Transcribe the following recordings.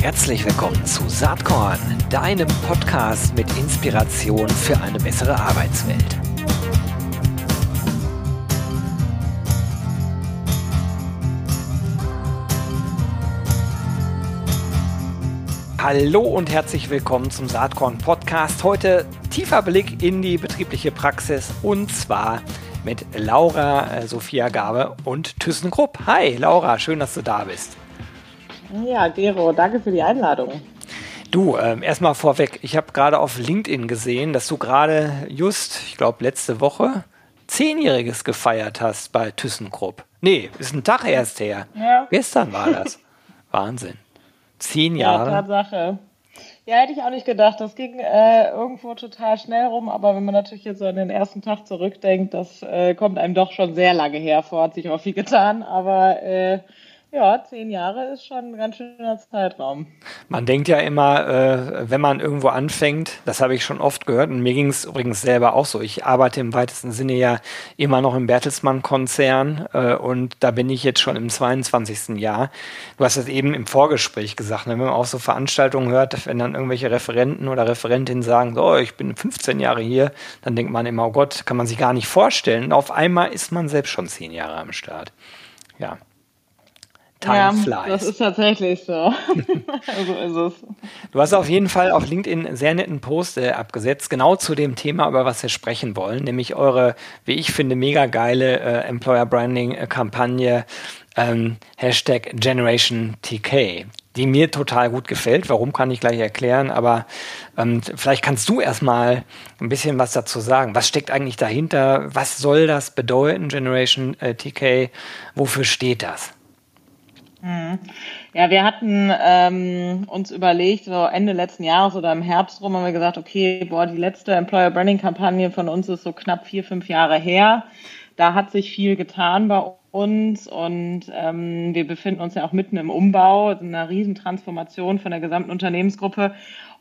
Herzlich willkommen zu Saatkorn, deinem Podcast mit Inspiration für eine bessere Arbeitswelt. Hallo und herzlich willkommen zum Saatkorn Podcast. Heute tiefer Blick in die betriebliche Praxis und zwar mit Laura äh, Sophia Gabe und ThyssenKrupp. Hi Laura, schön, dass du da bist. Ja, Gero, danke für die Einladung. Du, äh, erstmal vorweg, ich habe gerade auf LinkedIn gesehen, dass du gerade just, ich glaube letzte Woche, Zehnjähriges gefeiert hast bei ThyssenKrupp. Nee, ist ein Tag erst her. Ja. Gestern war das. Wahnsinn. Zehn Jahre. Ja, Tatsache. Ja, hätte ich auch nicht gedacht. Das ging äh, irgendwo total schnell rum, aber wenn man natürlich jetzt so an den ersten Tag zurückdenkt, das äh, kommt einem doch schon sehr lange her vor, hat sich auch viel getan, aber äh, ja, zehn Jahre ist schon ein ganz schöner Zeitraum. Man denkt ja immer, äh, wenn man irgendwo anfängt, das habe ich schon oft gehört und mir ging es übrigens selber auch so. Ich arbeite im weitesten Sinne ja immer noch im Bertelsmann-Konzern äh, und da bin ich jetzt schon im 22. Jahr. Du hast es eben im Vorgespräch gesagt, ne, wenn man auch so Veranstaltungen hört, wenn dann irgendwelche Referenten oder Referentinnen sagen, so, ich bin 15 Jahre hier, dann denkt man immer, oh Gott, kann man sich gar nicht vorstellen. Und auf einmal ist man selbst schon zehn Jahre am Start. Ja. Time ja, flies. Das ist tatsächlich so. so ist es. Du hast auf jeden Fall auf LinkedIn einen sehr netten Post äh, abgesetzt, genau zu dem Thema, über was wir sprechen wollen, nämlich eure, wie ich finde, mega geile äh, Employer Branding äh, Kampagne ähm, Hashtag Generation TK, die mir total gut gefällt. Warum kann ich gleich erklären, aber ähm, vielleicht kannst du erstmal ein bisschen was dazu sagen. Was steckt eigentlich dahinter? Was soll das bedeuten, Generation äh, TK? Wofür steht das? Mhm. Ja, wir hatten ähm, uns überlegt, so Ende letzten Jahres oder im Herbst rum haben wir gesagt, okay, boah, die letzte Employer Branding Kampagne von uns ist so knapp vier, fünf Jahre her. Da hat sich viel getan bei uns und ähm, wir befinden uns ja auch mitten im Umbau, in einer Riesentransformation von der gesamten Unternehmensgruppe.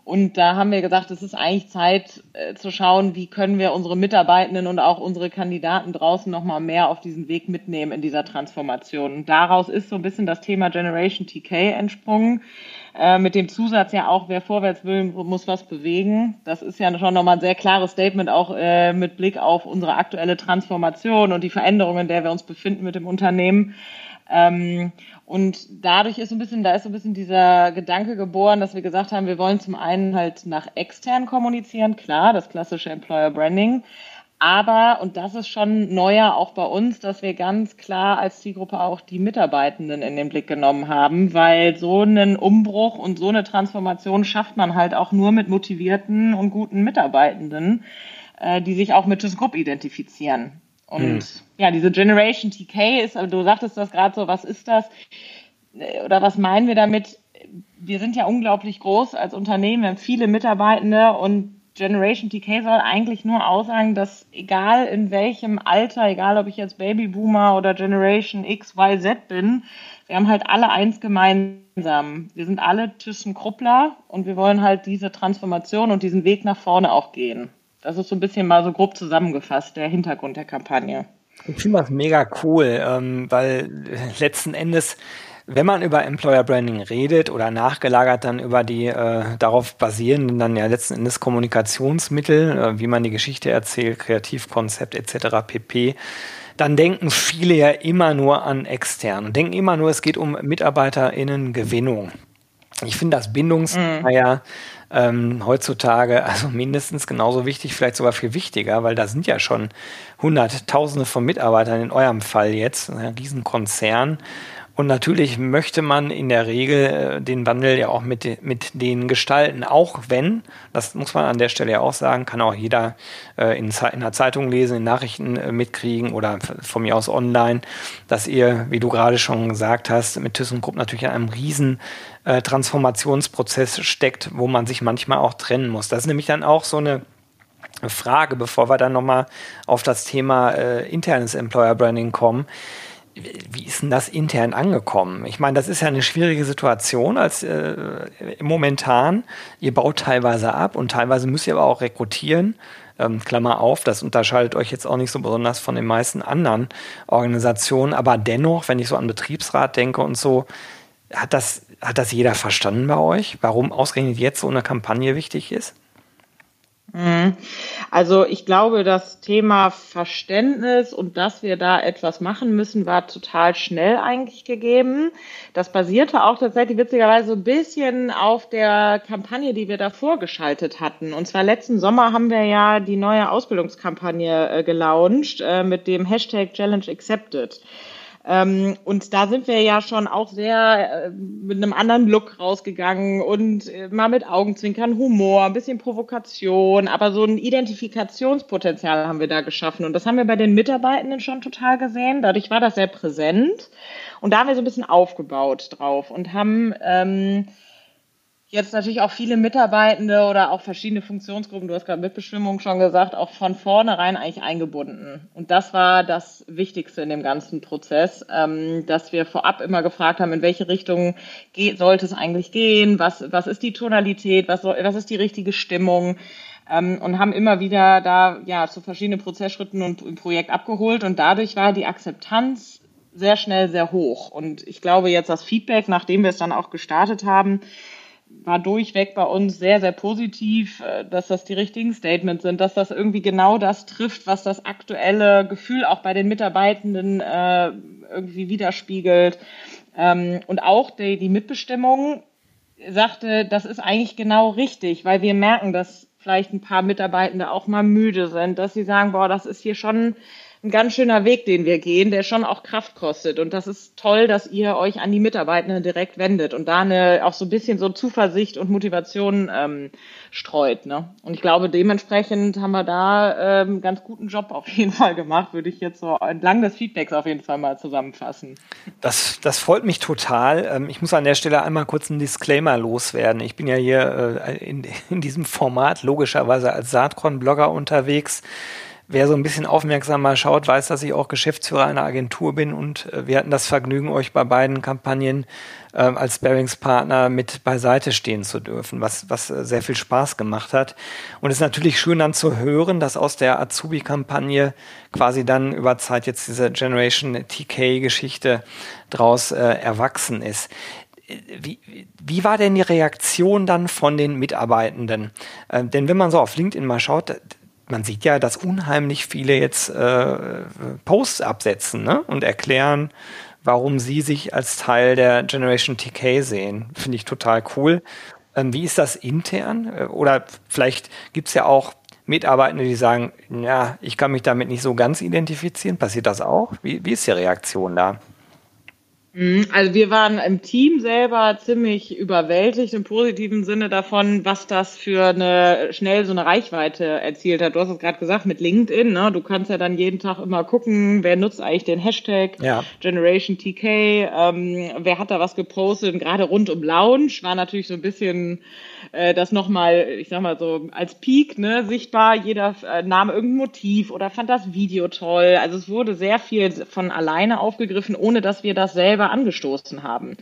Und da haben wir gesagt, es ist eigentlich Zeit äh, zu schauen, wie können wir unsere Mitarbeitenden und auch unsere Kandidaten draußen nochmal mehr auf diesen Weg mitnehmen in dieser Transformation. Und daraus ist so ein bisschen das Thema Generation TK entsprungen. Äh, mit dem Zusatz ja auch, wer vorwärts will, muss was bewegen. Das ist ja schon nochmal ein sehr klares Statement, auch äh, mit Blick auf unsere aktuelle Transformation und die Veränderungen, in der wir uns befinden mit dem Unternehmen. Ähm, und dadurch ist so ein bisschen, da ist so ein bisschen dieser Gedanke geboren, dass wir gesagt haben, wir wollen zum einen halt nach extern kommunizieren, klar, das klassische Employer Branding. Aber, und das ist schon neuer auch bei uns, dass wir ganz klar als Zielgruppe auch die Mitarbeitenden in den Blick genommen haben, weil so einen Umbruch und so eine Transformation schafft man halt auch nur mit motivierten und guten Mitarbeitenden, äh, die sich auch mit ThysGroup identifizieren. Und hm. ja, diese Generation TK ist, du sagtest das gerade so, was ist das? Oder was meinen wir damit? Wir sind ja unglaublich groß als Unternehmen, wir haben viele Mitarbeitende und Generation TK soll eigentlich nur aussagen, dass egal in welchem Alter, egal ob ich jetzt Babyboomer oder Generation X, Y, Z bin, wir haben halt alle eins gemeinsam. Wir sind alle ThyssenKruppler und wir wollen halt diese Transformation und diesen Weg nach vorne auch gehen. Das ist so ein bisschen mal so grob zusammengefasst, der Hintergrund der Kampagne. Ich finde das mega cool, ähm, weil letzten Endes, wenn man über Employer Branding redet oder nachgelagert dann über die äh, darauf basierenden dann ja letzten Endes Kommunikationsmittel, äh, wie man die Geschichte erzählt, Kreativkonzept etc. pp., dann denken viele ja immer nur an extern und denken immer nur, es geht um MitarbeiterInnen-Gewinnung. Ich finde das Bindungsthema mhm. Ähm, heutzutage also mindestens genauso wichtig, vielleicht sogar viel wichtiger, weil da sind ja schon Hunderttausende von Mitarbeitern in eurem Fall jetzt, ein Riesenkonzern. Und natürlich möchte man in der Regel äh, den Wandel ja auch mit, mit denen gestalten, auch wenn, das muss man an der Stelle ja auch sagen, kann auch jeder äh, in, in der Zeitung lesen, in Nachrichten äh, mitkriegen oder von mir aus online, dass ihr, wie du gerade schon gesagt hast, mit ThyssenKrupp natürlich in einem riesen äh, Transformationsprozess steckt, wo man sich manchmal auch trennen muss. Das ist nämlich dann auch so eine Frage, bevor wir dann nochmal auf das Thema äh, internes Employer Branding kommen wie ist denn das intern angekommen? Ich meine, das ist ja eine schwierige Situation als äh, momentan. Ihr baut teilweise ab und teilweise müsst ihr aber auch rekrutieren. Ähm, Klammer auf, das unterscheidet euch jetzt auch nicht so besonders von den meisten anderen Organisationen. Aber dennoch, wenn ich so an Betriebsrat denke und so, hat das, hat das jeder verstanden bei euch, warum ausgerechnet jetzt so eine Kampagne wichtig ist? Mhm. Also ich glaube, das Thema Verständnis und dass wir da etwas machen müssen, war total schnell eigentlich gegeben. Das basierte auch tatsächlich witzigerweise so ein bisschen auf der Kampagne, die wir davor geschaltet hatten. Und zwar letzten Sommer haben wir ja die neue Ausbildungskampagne äh, gelauncht äh, mit dem Hashtag Challenge Accepted. Ähm, und da sind wir ja schon auch sehr äh, mit einem anderen Look rausgegangen und äh, mal mit Augenzwinkern, Humor, ein bisschen Provokation, aber so ein Identifikationspotenzial haben wir da geschaffen. Und das haben wir bei den Mitarbeitenden schon total gesehen. Dadurch war das sehr präsent. Und da haben wir so ein bisschen aufgebaut drauf und haben ähm, jetzt natürlich auch viele Mitarbeitende oder auch verschiedene Funktionsgruppen, du hast gerade Mitbestimmung schon gesagt, auch von vornherein eigentlich eingebunden. Und das war das Wichtigste in dem ganzen Prozess, ähm, dass wir vorab immer gefragt haben, in welche Richtung geht, sollte es eigentlich gehen, was, was ist die Tonalität, was, soll, was ist die richtige Stimmung. Ähm, und haben immer wieder da ja zu verschiedenen Prozessschritten und im Projekt abgeholt und dadurch war die Akzeptanz sehr schnell sehr hoch. Und ich glaube jetzt das Feedback, nachdem wir es dann auch gestartet haben, war durchweg bei uns sehr, sehr positiv, äh, dass das die richtigen Statements sind, dass das irgendwie genau das trifft, was das aktuelle Gefühl auch bei den Mitarbeitenden äh, irgendwie widerspiegelt. Ähm, und auch die, die Mitbestimmung sagte, das ist eigentlich genau richtig, weil wir merken, dass vielleicht ein paar Mitarbeitende auch mal müde sind, dass sie sagen, boah, das ist hier schon ein ganz schöner Weg, den wir gehen, der schon auch Kraft kostet. Und das ist toll, dass ihr euch an die Mitarbeitenden direkt wendet und da eine, auch so ein bisschen so Zuversicht und Motivation ähm, streut. Ne? Und ich glaube, dementsprechend haben wir da ähm, ganz guten Job auf jeden Fall gemacht, würde ich jetzt so entlang des Feedbacks auf jeden Fall mal zusammenfassen. Das, das freut mich total. Ähm, ich muss an der Stelle einmal kurz einen Disclaimer loswerden. Ich bin ja hier äh, in, in diesem Format logischerweise als Saatkorn-Blogger unterwegs. Wer so ein bisschen aufmerksamer schaut, weiß, dass ich auch Geschäftsführer einer Agentur bin und äh, wir hatten das Vergnügen, euch bei beiden Kampagnen äh, als Bearingspartner mit beiseite stehen zu dürfen, was, was äh, sehr viel Spaß gemacht hat. Und es ist natürlich schön dann zu hören, dass aus der Azubi-Kampagne quasi dann über Zeit jetzt diese Generation TK-Geschichte draus äh, erwachsen ist. Wie, wie war denn die Reaktion dann von den Mitarbeitenden? Äh, denn wenn man so auf LinkedIn mal schaut, man sieht ja, dass unheimlich viele jetzt äh, Posts absetzen ne? und erklären, warum sie sich als Teil der Generation TK sehen. Finde ich total cool. Ähm, wie ist das intern? Äh, oder vielleicht gibt es ja auch Mitarbeitende, die sagen, ja, ich kann mich damit nicht so ganz identifizieren. Passiert das auch? Wie, wie ist die Reaktion da? Mhm, also wir waren im Team selber ziemlich überwältigt im positiven Sinne davon, was das für eine schnell so eine Reichweite erzielt hat. Du hast es gerade gesagt mit LinkedIn, ne? Du kannst ja dann jeden Tag immer gucken, wer nutzt eigentlich den Hashtag ja. Generation TK, ähm, wer hat da was gepostet. Und gerade rund um Lounge war natürlich so ein bisschen äh, das nochmal, ich sag mal so, als Peak ne, sichtbar. Jeder äh, nahm irgendein Motiv oder fand das Video toll. Also es wurde sehr viel von alleine aufgegriffen, ohne dass wir das selber angestoßen haben.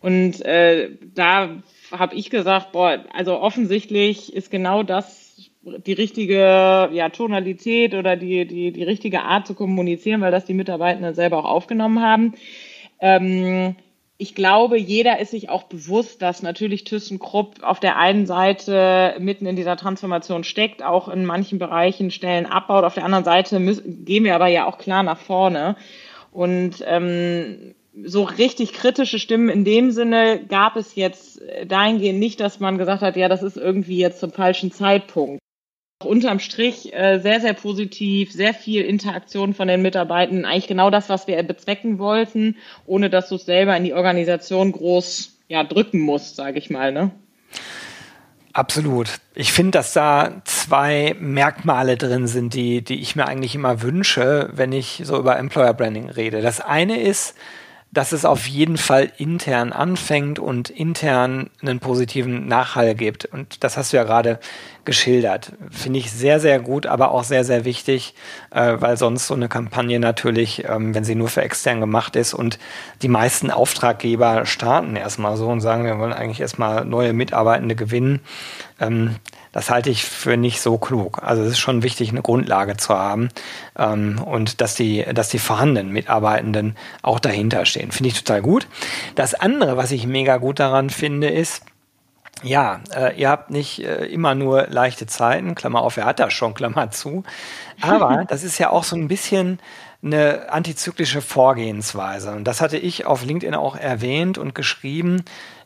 Und äh, da habe ich gesagt, boah, also offensichtlich ist genau das die richtige ja, Tonalität oder die, die, die richtige Art zu kommunizieren, weil das die Mitarbeitenden selber auch aufgenommen haben. Ähm, ich glaube, jeder ist sich auch bewusst, dass natürlich ThyssenKrupp auf der einen Seite mitten in dieser Transformation steckt, auch in manchen Bereichen Stellen abbaut. Auf der anderen Seite müssen, gehen wir aber ja auch klar nach vorne. Und ähm, so richtig kritische Stimmen in dem Sinne gab es jetzt dahingehend nicht, dass man gesagt hat, ja, das ist irgendwie jetzt zum falschen Zeitpunkt unterm Strich äh, sehr, sehr positiv, sehr viel Interaktion von den Mitarbeitern, eigentlich genau das, was wir bezwecken wollten, ohne dass du es selber in die Organisation groß ja, drücken musst, sage ich mal. Ne? Absolut. Ich finde, dass da zwei Merkmale drin sind, die, die ich mir eigentlich immer wünsche, wenn ich so über Employer Branding rede. Das eine ist, dass es auf jeden Fall intern anfängt und intern einen positiven Nachhall gibt. Und das hast du ja gerade geschildert. Finde ich sehr, sehr gut, aber auch sehr, sehr wichtig, äh, weil sonst so eine Kampagne natürlich, ähm, wenn sie nur für extern gemacht ist und die meisten Auftraggeber starten erstmal so und sagen, wir wollen eigentlich erstmal neue Mitarbeitende gewinnen. Ähm, das halte ich für nicht so klug. Also es ist schon wichtig, eine Grundlage zu haben ähm, und dass die, dass die vorhandenen Mitarbeitenden auch dahinter stehen. Finde ich total gut. Das andere, was ich mega gut daran finde, ist, ja, äh, ihr habt nicht äh, immer nur leichte Zeiten, Klammer auf, er hat das schon, Klammer zu. Aber das ist ja auch so ein bisschen eine antizyklische Vorgehensweise. Und das hatte ich auf LinkedIn auch erwähnt und geschrieben.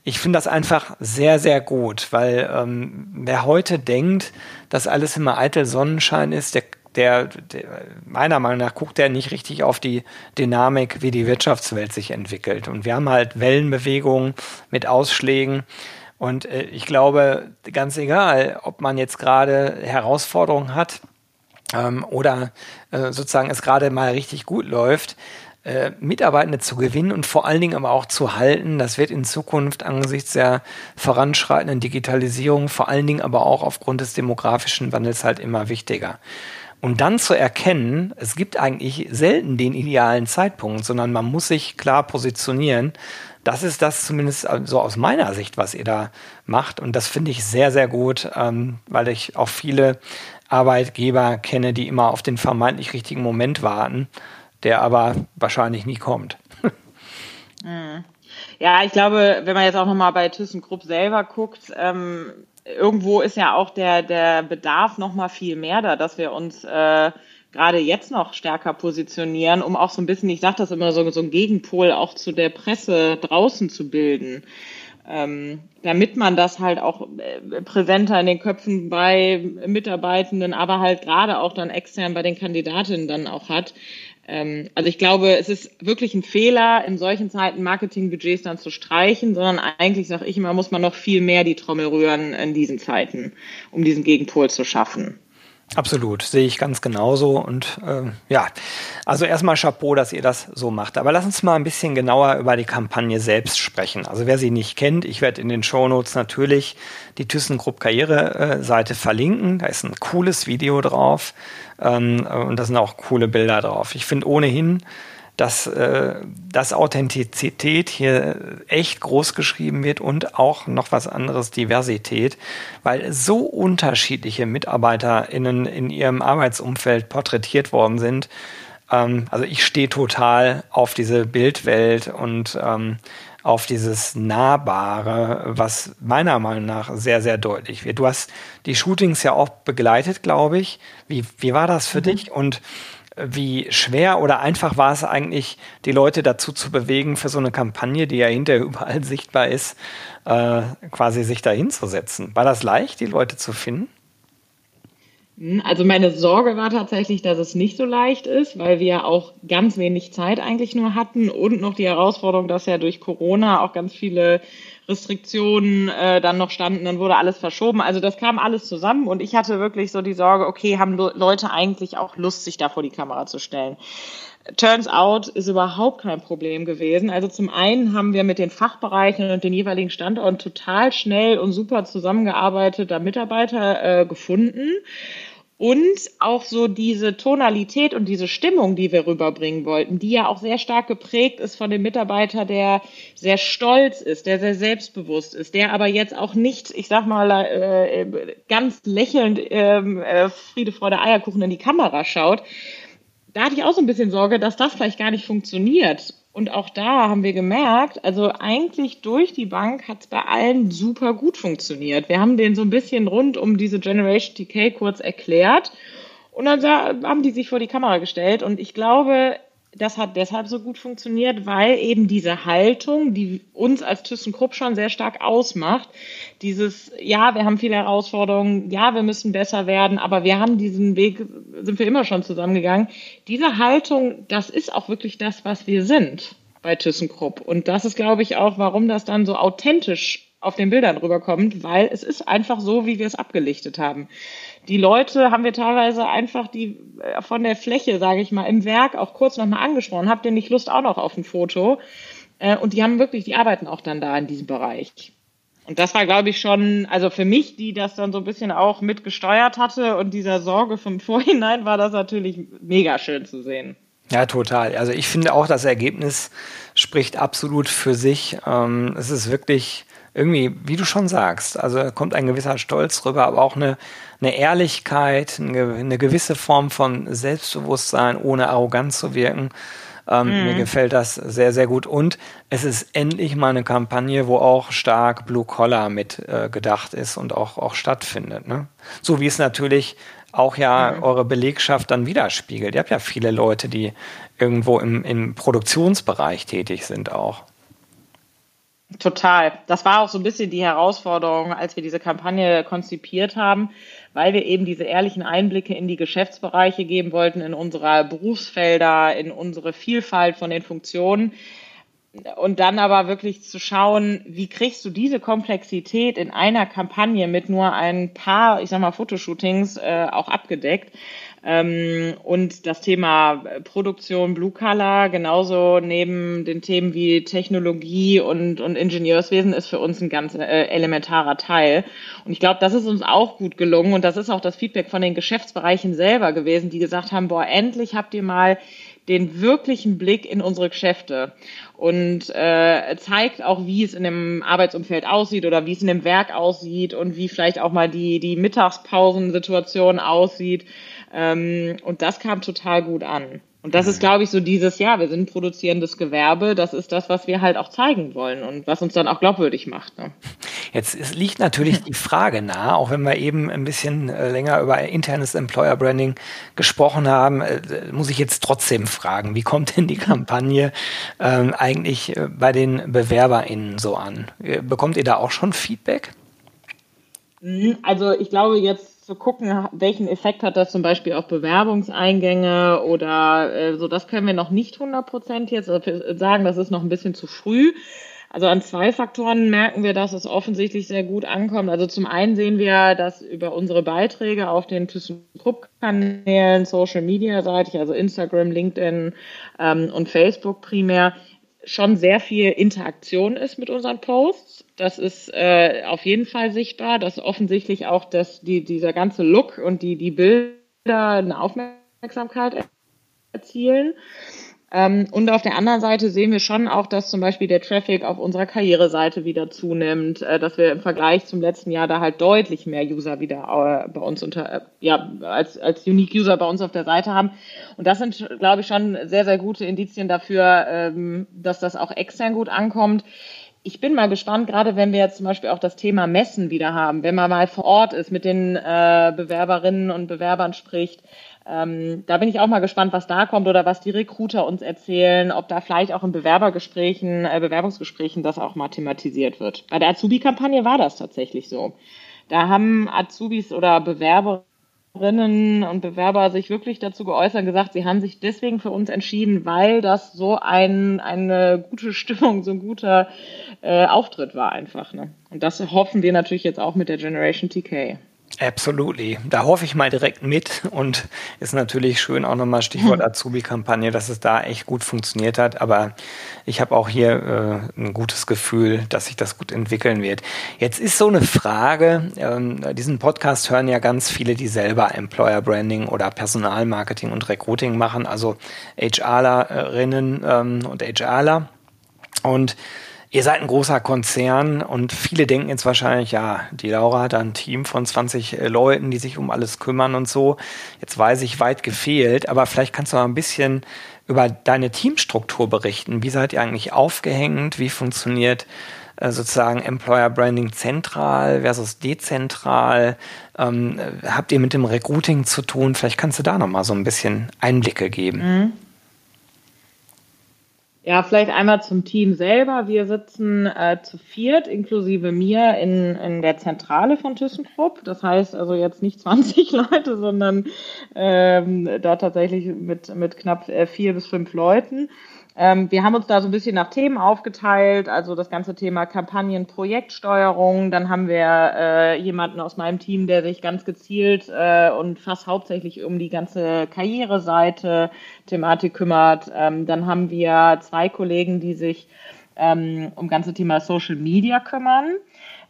Ich finde das einfach sehr, sehr gut, weil ähm, wer heute denkt, dass alles immer eitel Sonnenschein ist, der, der, der meiner Meinung nach guckt der nicht richtig auf die Dynamik, wie die Wirtschaftswelt sich entwickelt. Und wir haben halt Wellenbewegungen mit Ausschlägen. Und äh, ich glaube, ganz egal, ob man jetzt gerade Herausforderungen hat, ähm, oder äh, sozusagen es gerade mal richtig gut läuft, äh, Mitarbeitende zu gewinnen und vor allen Dingen aber auch zu halten. Das wird in Zukunft angesichts der voranschreitenden Digitalisierung, vor allen Dingen aber auch aufgrund des demografischen Wandels halt immer wichtiger. Und dann zu erkennen, es gibt eigentlich selten den idealen Zeitpunkt, sondern man muss sich klar positionieren. Das ist das zumindest so aus meiner Sicht, was ihr da macht. Und das finde ich sehr, sehr gut, ähm, weil ich auch viele Arbeitgeber kenne, die immer auf den vermeintlich richtigen Moment warten, der aber wahrscheinlich nie kommt. Ja, ich glaube, wenn man jetzt auch nochmal bei ThyssenKrupp selber guckt, ähm, irgendwo ist ja auch der, der Bedarf nochmal viel mehr da, dass wir uns äh, gerade jetzt noch stärker positionieren, um auch so ein bisschen, ich sage das immer so, so ein Gegenpol auch zu der Presse draußen zu bilden ähm, damit man das halt auch äh, präsenter in den Köpfen bei Mitarbeitenden, aber halt gerade auch dann extern bei den Kandidatinnen dann auch hat. Ähm, also ich glaube, es ist wirklich ein Fehler, in solchen Zeiten Marketingbudgets dann zu streichen, sondern eigentlich sage ich immer, muss man noch viel mehr die Trommel rühren in diesen Zeiten, um diesen Gegenpol zu schaffen. Absolut, sehe ich ganz genauso. Und äh, ja, also erstmal Chapeau, dass ihr das so macht. Aber lass uns mal ein bisschen genauer über die Kampagne selbst sprechen. Also wer sie nicht kennt, ich werde in den Shownotes natürlich die ThyssenKrupp Karriere-Seite verlinken. Da ist ein cooles Video drauf ähm, und da sind auch coole Bilder drauf. Ich finde ohnehin, dass, äh, dass Authentizität hier echt groß geschrieben wird und auch noch was anderes, Diversität, weil so unterschiedliche MitarbeiterInnen in ihrem Arbeitsumfeld porträtiert worden sind. Ähm, also ich stehe total auf diese Bildwelt und ähm, auf dieses Nahbare, was meiner Meinung nach sehr, sehr deutlich wird. Du hast die Shootings ja auch begleitet, glaube ich. Wie, wie war das für mhm. dich? Und wie schwer oder einfach war es eigentlich, die Leute dazu zu bewegen, für so eine Kampagne, die ja hinterher überall sichtbar ist, äh, quasi sich da hinzusetzen? War das leicht, die Leute zu finden? Hm, also meine Sorge war tatsächlich, dass es nicht so leicht ist, weil wir auch ganz wenig Zeit eigentlich nur hatten und noch die Herausforderung, dass ja durch Corona auch ganz viele Restriktionen äh, dann noch standen, dann wurde alles verschoben. Also das kam alles zusammen und ich hatte wirklich so die Sorge, okay, haben Leute eigentlich auch Lust, sich da vor die Kamera zu stellen? Turns out ist überhaupt kein Problem gewesen. Also zum einen haben wir mit den Fachbereichen und den jeweiligen Standorten total schnell und super zusammengearbeitet, da Mitarbeiter äh, gefunden. Und auch so diese Tonalität und diese Stimmung, die wir rüberbringen wollten, die ja auch sehr stark geprägt ist von dem Mitarbeiter, der sehr stolz ist, der sehr selbstbewusst ist, der aber jetzt auch nicht, ich sag mal, äh, ganz lächelnd ähm, äh, Friede, Freude, Eierkuchen in die Kamera schaut. Da hatte ich auch so ein bisschen Sorge, dass das vielleicht gar nicht funktioniert. Und auch da haben wir gemerkt, also eigentlich durch die Bank hat es bei allen super gut funktioniert. Wir haben den so ein bisschen rund um diese Generation TK kurz erklärt und dann haben die sich vor die Kamera gestellt. Und ich glaube, das hat deshalb so gut funktioniert, weil eben diese Haltung, die uns als ThyssenKrupp schon sehr stark ausmacht, dieses, ja, wir haben viele Herausforderungen, ja, wir müssen besser werden, aber wir haben diesen Weg, sind wir immer schon zusammengegangen. Diese Haltung, das ist auch wirklich das, was wir sind bei ThyssenKrupp. Und das ist, glaube ich, auch, warum das dann so authentisch auf den Bildern rüberkommt, weil es ist einfach so, wie wir es abgelichtet haben. Die Leute haben wir teilweise einfach die äh, von der Fläche, sage ich mal, im Werk auch kurz nochmal angesprochen. Habt ihr nicht Lust auch noch auf ein Foto? Äh, und die haben wirklich, die arbeiten auch dann da in diesem Bereich. Und das war, glaube ich, schon, also für mich, die das dann so ein bisschen auch mitgesteuert hatte und dieser Sorge vom Vorhinein, war das natürlich mega schön zu sehen. Ja, total. Also ich finde auch, das Ergebnis spricht absolut für sich. Ähm, es ist wirklich irgendwie, wie du schon sagst, also kommt ein gewisser Stolz rüber, aber auch eine, eine Ehrlichkeit, eine, gewisse Form von Selbstbewusstsein, ohne arrogant zu wirken. Ähm, mhm. Mir gefällt das sehr, sehr gut. Und es ist endlich mal eine Kampagne, wo auch stark Blue Collar mit äh, gedacht ist und auch, auch stattfindet. Ne? So wie es natürlich auch ja mhm. eure Belegschaft dann widerspiegelt. Ihr habt ja viele Leute, die irgendwo im, im Produktionsbereich tätig sind auch. Total. Das war auch so ein bisschen die Herausforderung, als wir diese Kampagne konzipiert haben, weil wir eben diese ehrlichen Einblicke in die Geschäftsbereiche geben wollten, in unsere Berufsfelder, in unsere Vielfalt von den Funktionen. Und dann aber wirklich zu schauen, wie kriegst du diese Komplexität in einer Kampagne mit nur ein paar, ich sag mal, Fotoshootings äh, auch abgedeckt. Ähm, und das Thema Produktion Blue Color, genauso neben den Themen wie Technologie und, und Ingenieurswesen, ist für uns ein ganz äh, elementarer Teil. Und ich glaube, das ist uns auch gut gelungen. Und das ist auch das Feedback von den Geschäftsbereichen selber gewesen, die gesagt haben, boah, endlich habt ihr mal den wirklichen Blick in unsere Geschäfte und äh, zeigt auch, wie es in dem Arbeitsumfeld aussieht oder wie es in dem Werk aussieht und wie vielleicht auch mal die, die Mittagspausensituation aussieht. Ähm, und das kam total gut an. Und das ist, glaube ich, so dieses Jahr. Wir sind ein produzierendes Gewerbe. Das ist das, was wir halt auch zeigen wollen und was uns dann auch glaubwürdig macht. Ne? Jetzt liegt natürlich die Frage nahe, auch wenn wir eben ein bisschen äh, länger über internes Employer Branding gesprochen haben, äh, muss ich jetzt trotzdem fragen, wie kommt denn die Kampagne ähm, eigentlich äh, bei den BewerberInnen so an? Bekommt ihr da auch schon Feedback? Mhm, also ich glaube jetzt zu gucken, welchen Effekt hat das zum Beispiel auf Bewerbungseingänge oder äh, so, das können wir noch nicht 100 Prozent jetzt sagen, das ist noch ein bisschen zu früh. Also an zwei Faktoren merken wir, dass es offensichtlich sehr gut ankommt. Also zum einen sehen wir, dass über unsere Beiträge auf den ThyssenKrupp-Kanälen, Social Media seitig, also Instagram, LinkedIn ähm, und Facebook primär, schon sehr viel Interaktion ist mit unseren Posts. Das ist äh, auf jeden Fall sichtbar, dass offensichtlich auch das, die, dieser ganze Look und die, die Bilder eine Aufmerksamkeit erzielen. Ähm, und auf der anderen Seite sehen wir schon auch, dass zum Beispiel der Traffic auf unserer Karriereseite wieder zunimmt, äh, dass wir im Vergleich zum letzten Jahr da halt deutlich mehr User wieder äh, bei uns unter, äh, ja, als, als Unique User bei uns auf der Seite haben. Und das sind, glaube ich, schon sehr, sehr gute Indizien dafür, ähm, dass das auch extern gut ankommt. Ich bin mal gespannt, gerade wenn wir jetzt zum Beispiel auch das Thema Messen wieder haben, wenn man mal vor Ort ist, mit den äh, Bewerberinnen und Bewerbern spricht, ähm, da bin ich auch mal gespannt, was da kommt oder was die Recruiter uns erzählen, ob da vielleicht auch in Bewerbergesprächen, äh, Bewerbungsgesprächen das auch mal thematisiert wird. Bei der Azubi-Kampagne war das tatsächlich so. Da haben Azubis oder Bewerberinnen und Bewerber sich wirklich dazu geäußert und gesagt, sie haben sich deswegen für uns entschieden, weil das so ein, eine gute Stimmung, so ein guter äh, Auftritt war einfach. Ne? Und das hoffen wir natürlich jetzt auch mit der Generation TK. Absolutely. Da hoffe ich mal direkt mit und ist natürlich schön auch nochmal Stichwort hm. Azubi-Kampagne, dass es da echt gut funktioniert hat. Aber ich habe auch hier äh, ein gutes Gefühl, dass sich das gut entwickeln wird. Jetzt ist so eine Frage, ähm, diesen Podcast hören ja ganz viele, die selber Employer Branding oder Personalmarketing und Recruiting machen, also HRlerinnen ähm, und HRler. Und Ihr seid ein großer Konzern und viele denken jetzt wahrscheinlich, ja, die Laura hat ein Team von 20 äh, Leuten, die sich um alles kümmern und so. Jetzt weiß ich, weit gefehlt, aber vielleicht kannst du mal ein bisschen über deine Teamstruktur berichten. Wie seid ihr eigentlich aufgehängt? Wie funktioniert äh, sozusagen Employer Branding zentral versus dezentral? Ähm, habt ihr mit dem Recruiting zu tun? Vielleicht kannst du da noch mal so ein bisschen Einblicke geben. Mhm. Ja, vielleicht einmal zum Team selber. Wir sitzen äh, zu viert, inklusive mir, in, in der Zentrale von ThyssenKrupp. Das heißt also jetzt nicht 20 Leute, sondern ähm, da tatsächlich mit, mit knapp äh, vier bis fünf Leuten. Ähm, wir haben uns da so ein bisschen nach Themen aufgeteilt, also das ganze Thema Kampagnen, Projektsteuerung. Dann haben wir äh, jemanden aus meinem Team, der sich ganz gezielt äh, und fast hauptsächlich um die ganze Karriereseite Thematik kümmert. Ähm, dann haben wir zwei Kollegen, die sich ähm, um ganze Thema Social Media kümmern.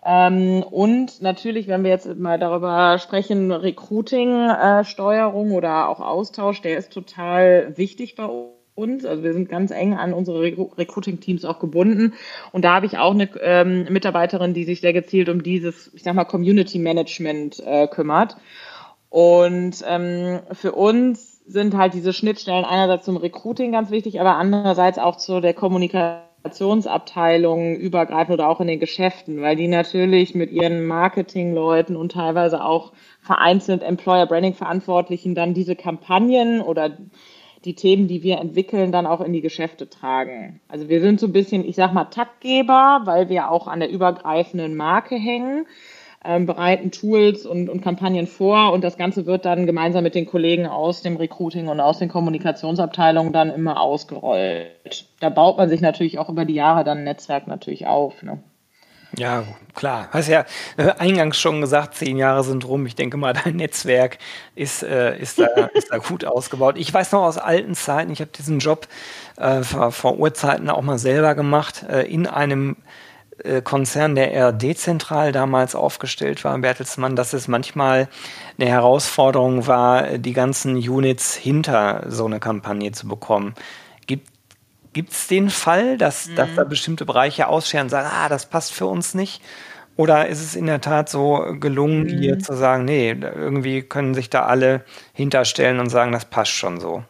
Ähm, und natürlich, wenn wir jetzt mal darüber sprechen, Recruiting-Steuerung äh, oder auch Austausch, der ist total wichtig bei uns. Also wir sind ganz eng an unsere Recruiting-Teams auch gebunden. Und da habe ich auch eine ähm, Mitarbeiterin, die sich sehr gezielt um dieses, ich sag mal, Community Management äh, kümmert. Und ähm, für uns sind halt diese Schnittstellen einerseits zum Recruiting ganz wichtig, aber andererseits auch zu der Kommunikation Kommunikationsabteilungen übergreifend oder auch in den Geschäften, weil die natürlich mit ihren Marketingleuten und teilweise auch vereinzelt Employer Branding Verantwortlichen dann diese Kampagnen oder die Themen, die wir entwickeln, dann auch in die Geschäfte tragen. Also wir sind so ein bisschen, ich sag mal, Taktgeber, weil wir auch an der übergreifenden Marke hängen ähm, bereiten Tools und, und Kampagnen vor und das Ganze wird dann gemeinsam mit den Kollegen aus dem Recruiting und aus den Kommunikationsabteilungen dann immer ausgerollt. Da baut man sich natürlich auch über die Jahre dann ein Netzwerk natürlich auf. Ne? Ja, klar. Hast ja äh, eingangs schon gesagt, zehn Jahre sind rum. Ich denke mal, dein Netzwerk ist, äh, ist, da, ist da gut ausgebaut. Ich weiß noch aus alten Zeiten, ich habe diesen Job äh, vor, vor Urzeiten auch mal selber gemacht, äh, in einem äh, Konzern, der eher dezentral damals aufgestellt war, Bertelsmann, dass es manchmal eine Herausforderung war, die ganzen Units hinter so eine Kampagne zu bekommen. Gibt es den Fall, dass, mhm. dass da bestimmte Bereiche ausscheren und sagen, ah, das passt für uns nicht? Oder ist es in der Tat so gelungen, mhm. hier zu sagen, nee, irgendwie können sich da alle hinterstellen und sagen, das passt schon so?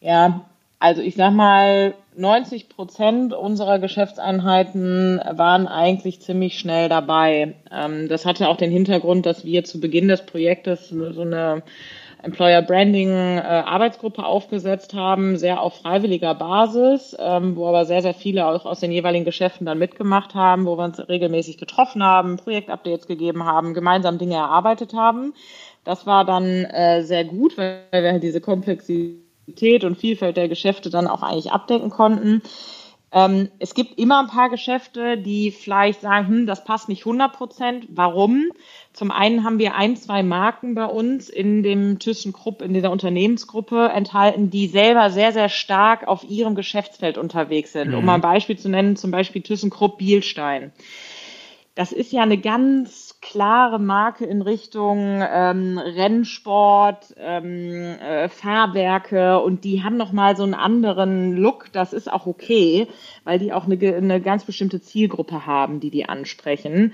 Ja, also ich sag mal, 90 Prozent unserer Geschäftseinheiten waren eigentlich ziemlich schnell dabei. Ähm, das hatte auch den Hintergrund, dass wir zu Beginn des Projektes so eine Employer Branding äh, Arbeitsgruppe aufgesetzt haben, sehr auf freiwilliger Basis, ähm, wo aber sehr, sehr viele auch aus den jeweiligen Geschäften dann mitgemacht haben, wo wir uns regelmäßig getroffen haben, Projektupdates gegeben haben, gemeinsam Dinge erarbeitet haben. Das war dann äh, sehr gut, weil wir halt diese Komplexität und Vielfalt der Geschäfte dann auch eigentlich abdecken konnten. Ähm, es gibt immer ein paar Geschäfte, die vielleicht sagen, hm, das passt nicht 100 Prozent. Warum? Zum einen haben wir ein, zwei Marken bei uns in dem ThyssenKrupp, in dieser Unternehmensgruppe enthalten, die selber sehr, sehr stark auf ihrem Geschäftsfeld unterwegs sind. Mhm. Um mal ein Beispiel zu nennen, zum Beispiel ThyssenKrupp Bielstein. Das ist ja eine ganz klare Marke in Richtung ähm, Rennsport, ähm, äh, Fahrwerke und die haben nochmal so einen anderen Look. Das ist auch okay, weil die auch eine, eine ganz bestimmte Zielgruppe haben, die die ansprechen.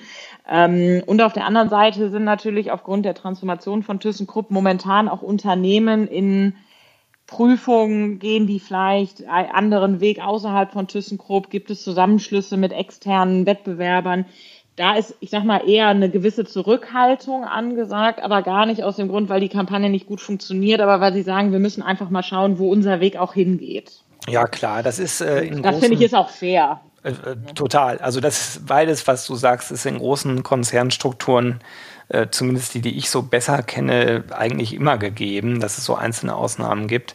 Ähm, und auf der anderen Seite sind natürlich aufgrund der Transformation von ThyssenKrupp momentan auch Unternehmen in Prüfungen gehen die vielleicht einen anderen Weg außerhalb von ThyssenKrupp? Gibt es Zusammenschlüsse mit externen Wettbewerbern? Da ist, ich sag mal, eher eine gewisse Zurückhaltung angesagt, aber gar nicht aus dem Grund, weil die Kampagne nicht gut funktioniert, aber weil sie sagen, wir müssen einfach mal schauen, wo unser Weg auch hingeht. Ja, klar, das ist äh, in Das finde ich ist auch fair. Äh, äh, total. Also das ist beides, was du sagst, ist in großen Konzernstrukturen, äh, zumindest die, die ich so besser kenne, eigentlich immer gegeben, dass es so einzelne Ausnahmen gibt.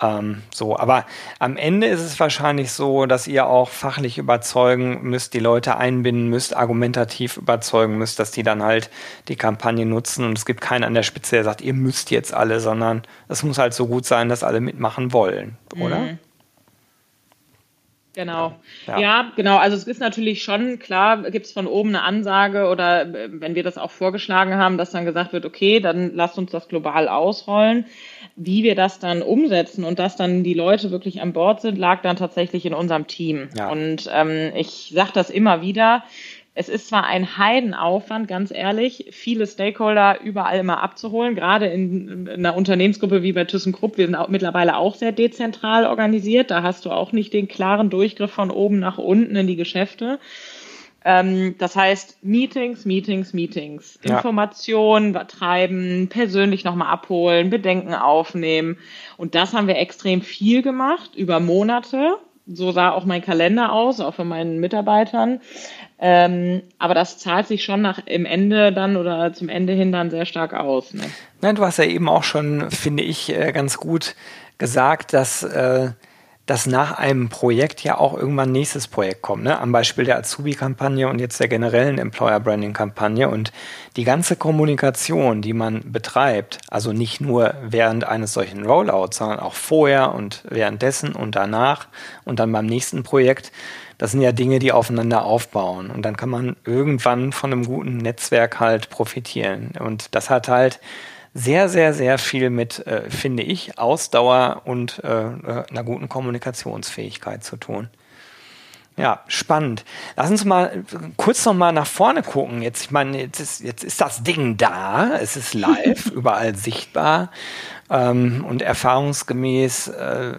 Ähm, so, aber am Ende ist es wahrscheinlich so, dass ihr auch fachlich überzeugen müsst, die Leute einbinden müsst, argumentativ überzeugen müsst, dass die dann halt die Kampagne nutzen und es gibt keinen an der Spitze, der sagt, ihr müsst jetzt alle, sondern es muss halt so gut sein, dass alle mitmachen wollen, oder? Mhm. Genau. Ja. ja. genau. Also es ist natürlich schon klar, gibt es von oben eine Ansage oder äh, wenn wir das auch vorgeschlagen haben, dass dann gesagt wird, okay, dann lasst uns das global ausrollen. Wie wir das dann umsetzen und dass dann die Leute wirklich an Bord sind, lag dann tatsächlich in unserem Team. Ja. Und ähm, ich sage das immer wieder, es ist zwar ein Heidenaufwand, ganz ehrlich, viele Stakeholder überall immer abzuholen, gerade in, in einer Unternehmensgruppe wie bei ThyssenKrupp. Wir sind auch mittlerweile auch sehr dezentral organisiert. Da hast du auch nicht den klaren Durchgriff von oben nach unten in die Geschäfte. Ähm, das heißt, Meetings, Meetings, Meetings, ja. Informationen treiben, persönlich nochmal abholen, Bedenken aufnehmen. Und das haben wir extrem viel gemacht über Monate. So sah auch mein Kalender aus, auch von meinen Mitarbeitern. Ähm, aber das zahlt sich schon nach im Ende dann oder zum Ende hin dann sehr stark aus. Ne? Nein, du hast ja eben auch schon, finde ich, äh, ganz gut gesagt, dass äh, dass nach einem Projekt ja auch irgendwann nächstes Projekt kommt. Ne? Am Beispiel der Azubi-Kampagne und jetzt der generellen Employer-Branding-Kampagne. Und die ganze Kommunikation, die man betreibt, also nicht nur während eines solchen Rollouts, sondern auch vorher und währenddessen und danach und dann beim nächsten Projekt, das sind ja Dinge, die aufeinander aufbauen. Und dann kann man irgendwann von einem guten Netzwerk halt profitieren. Und das hat halt sehr, sehr, sehr viel mit, äh, finde ich, Ausdauer und äh, äh, einer guten Kommunikationsfähigkeit zu tun. Ja, spannend. Lass uns mal kurz noch mal nach vorne gucken. Jetzt, ich meine, jetzt ist, jetzt ist das Ding da, es ist live, überall sichtbar. Ähm, und erfahrungsgemäß äh,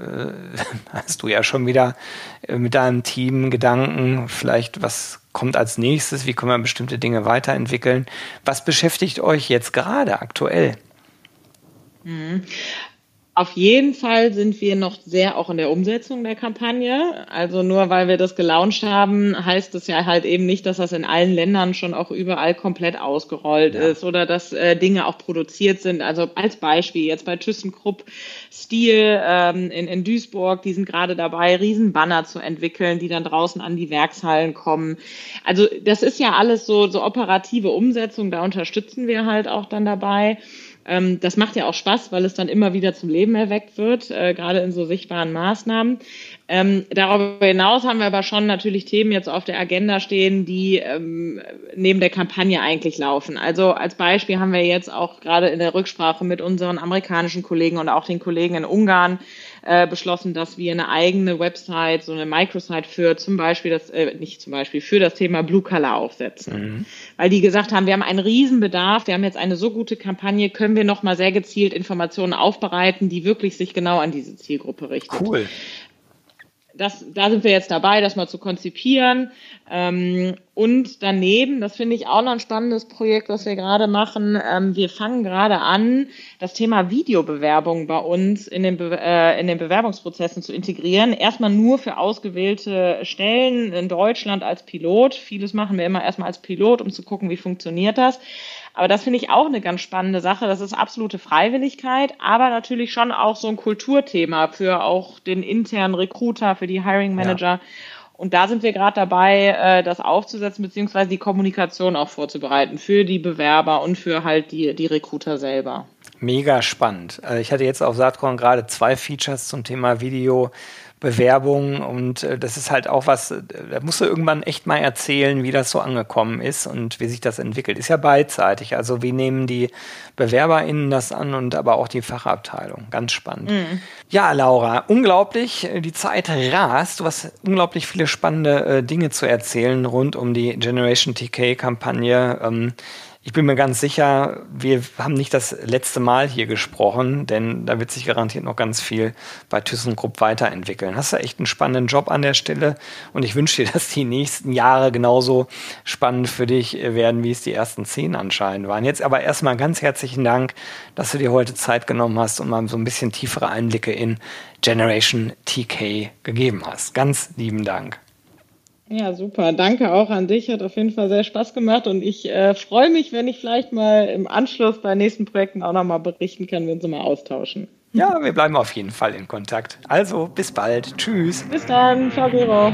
hast du ja schon wieder äh, mit deinem Team Gedanken, vielleicht was kommt als nächstes, wie können wir bestimmte Dinge weiterentwickeln. Was beschäftigt euch jetzt gerade aktuell? Auf jeden Fall sind wir noch sehr auch in der Umsetzung der Kampagne. Also nur weil wir das gelauncht haben, heißt es ja halt eben nicht, dass das in allen Ländern schon auch überall komplett ausgerollt ja. ist oder dass äh, Dinge auch produziert sind. Also als Beispiel jetzt bei ThyssenKrupp Stil ähm, in, in Duisburg, die sind gerade dabei, Riesenbanner zu entwickeln, die dann draußen an die Werkshallen kommen. Also das ist ja alles so, so operative Umsetzung, da unterstützen wir halt auch dann dabei. Ähm, das macht ja auch Spaß, weil es dann immer wieder zum Leben erweckt wird, äh, gerade in so sichtbaren Maßnahmen. Ähm, darüber hinaus haben wir aber schon natürlich Themen jetzt auf der Agenda stehen, die ähm, neben der Kampagne eigentlich laufen. Also als Beispiel haben wir jetzt auch gerade in der Rücksprache mit unseren amerikanischen Kollegen und auch den Kollegen in Ungarn äh, beschlossen, dass wir eine eigene Website, so eine Microsite für zum Beispiel das, äh, nicht zum Beispiel, für das Thema Blue Color aufsetzen. Mhm. Weil die gesagt haben, wir haben einen Riesenbedarf, wir haben jetzt eine so gute Kampagne, können wir nochmal sehr gezielt Informationen aufbereiten, die wirklich sich genau an diese Zielgruppe richten. Cool das, da sind wir jetzt dabei, das mal zu konzipieren. Ähm, und daneben, das finde ich auch noch ein spannendes Projekt, was wir gerade machen. Ähm, wir fangen gerade an, das Thema Videobewerbung bei uns in den, Be äh, in den Bewerbungsprozessen zu integrieren. Erstmal nur für ausgewählte Stellen in Deutschland als Pilot. Vieles machen wir immer erstmal als Pilot, um zu gucken, wie funktioniert das. Aber das finde ich auch eine ganz spannende Sache. Das ist absolute Freiwilligkeit, aber natürlich schon auch so ein Kulturthema für auch den internen Recruiter, für die Hiring Manager. Ja. Und da sind wir gerade dabei, äh, das aufzusetzen, beziehungsweise die Kommunikation auch vorzubereiten für die Bewerber und für halt die, die Recruiter selber. Mega spannend. Also ich hatte jetzt auf Saatkorn gerade zwei Features zum Thema Video Bewerbung und äh, das ist halt auch was, äh, da musst du irgendwann echt mal erzählen, wie das so angekommen ist und wie sich das entwickelt. Ist ja beidseitig. Also wie nehmen die BewerberInnen das an und aber auch die Fachabteilung. Ganz spannend. Mhm. Ja, Laura, unglaublich. Die Zeit rast. Du hast unglaublich viele spannende äh, Dinge zu erzählen rund um die Generation TK-Kampagne. Ähm, ich bin mir ganz sicher, wir haben nicht das letzte Mal hier gesprochen, denn da wird sich garantiert noch ganz viel bei ThyssenKrupp weiterentwickeln. Hast du echt einen spannenden Job an der Stelle und ich wünsche dir, dass die nächsten Jahre genauso spannend für dich werden, wie es die ersten zehn anscheinend waren. Jetzt aber erstmal ganz herzlichen Dank, dass du dir heute Zeit genommen hast und mal so ein bisschen tiefere Einblicke in Generation TK gegeben hast. Ganz lieben Dank. Ja, super. Danke auch an dich. Hat auf jeden Fall sehr Spaß gemacht und ich äh, freue mich, wenn ich vielleicht mal im Anschluss bei nächsten Projekten auch nochmal berichten kann, wenn sie mal austauschen. Ja, wir bleiben auf jeden Fall in Kontakt. Also, bis bald. Tschüss. Bis dann. Ciao, Gero.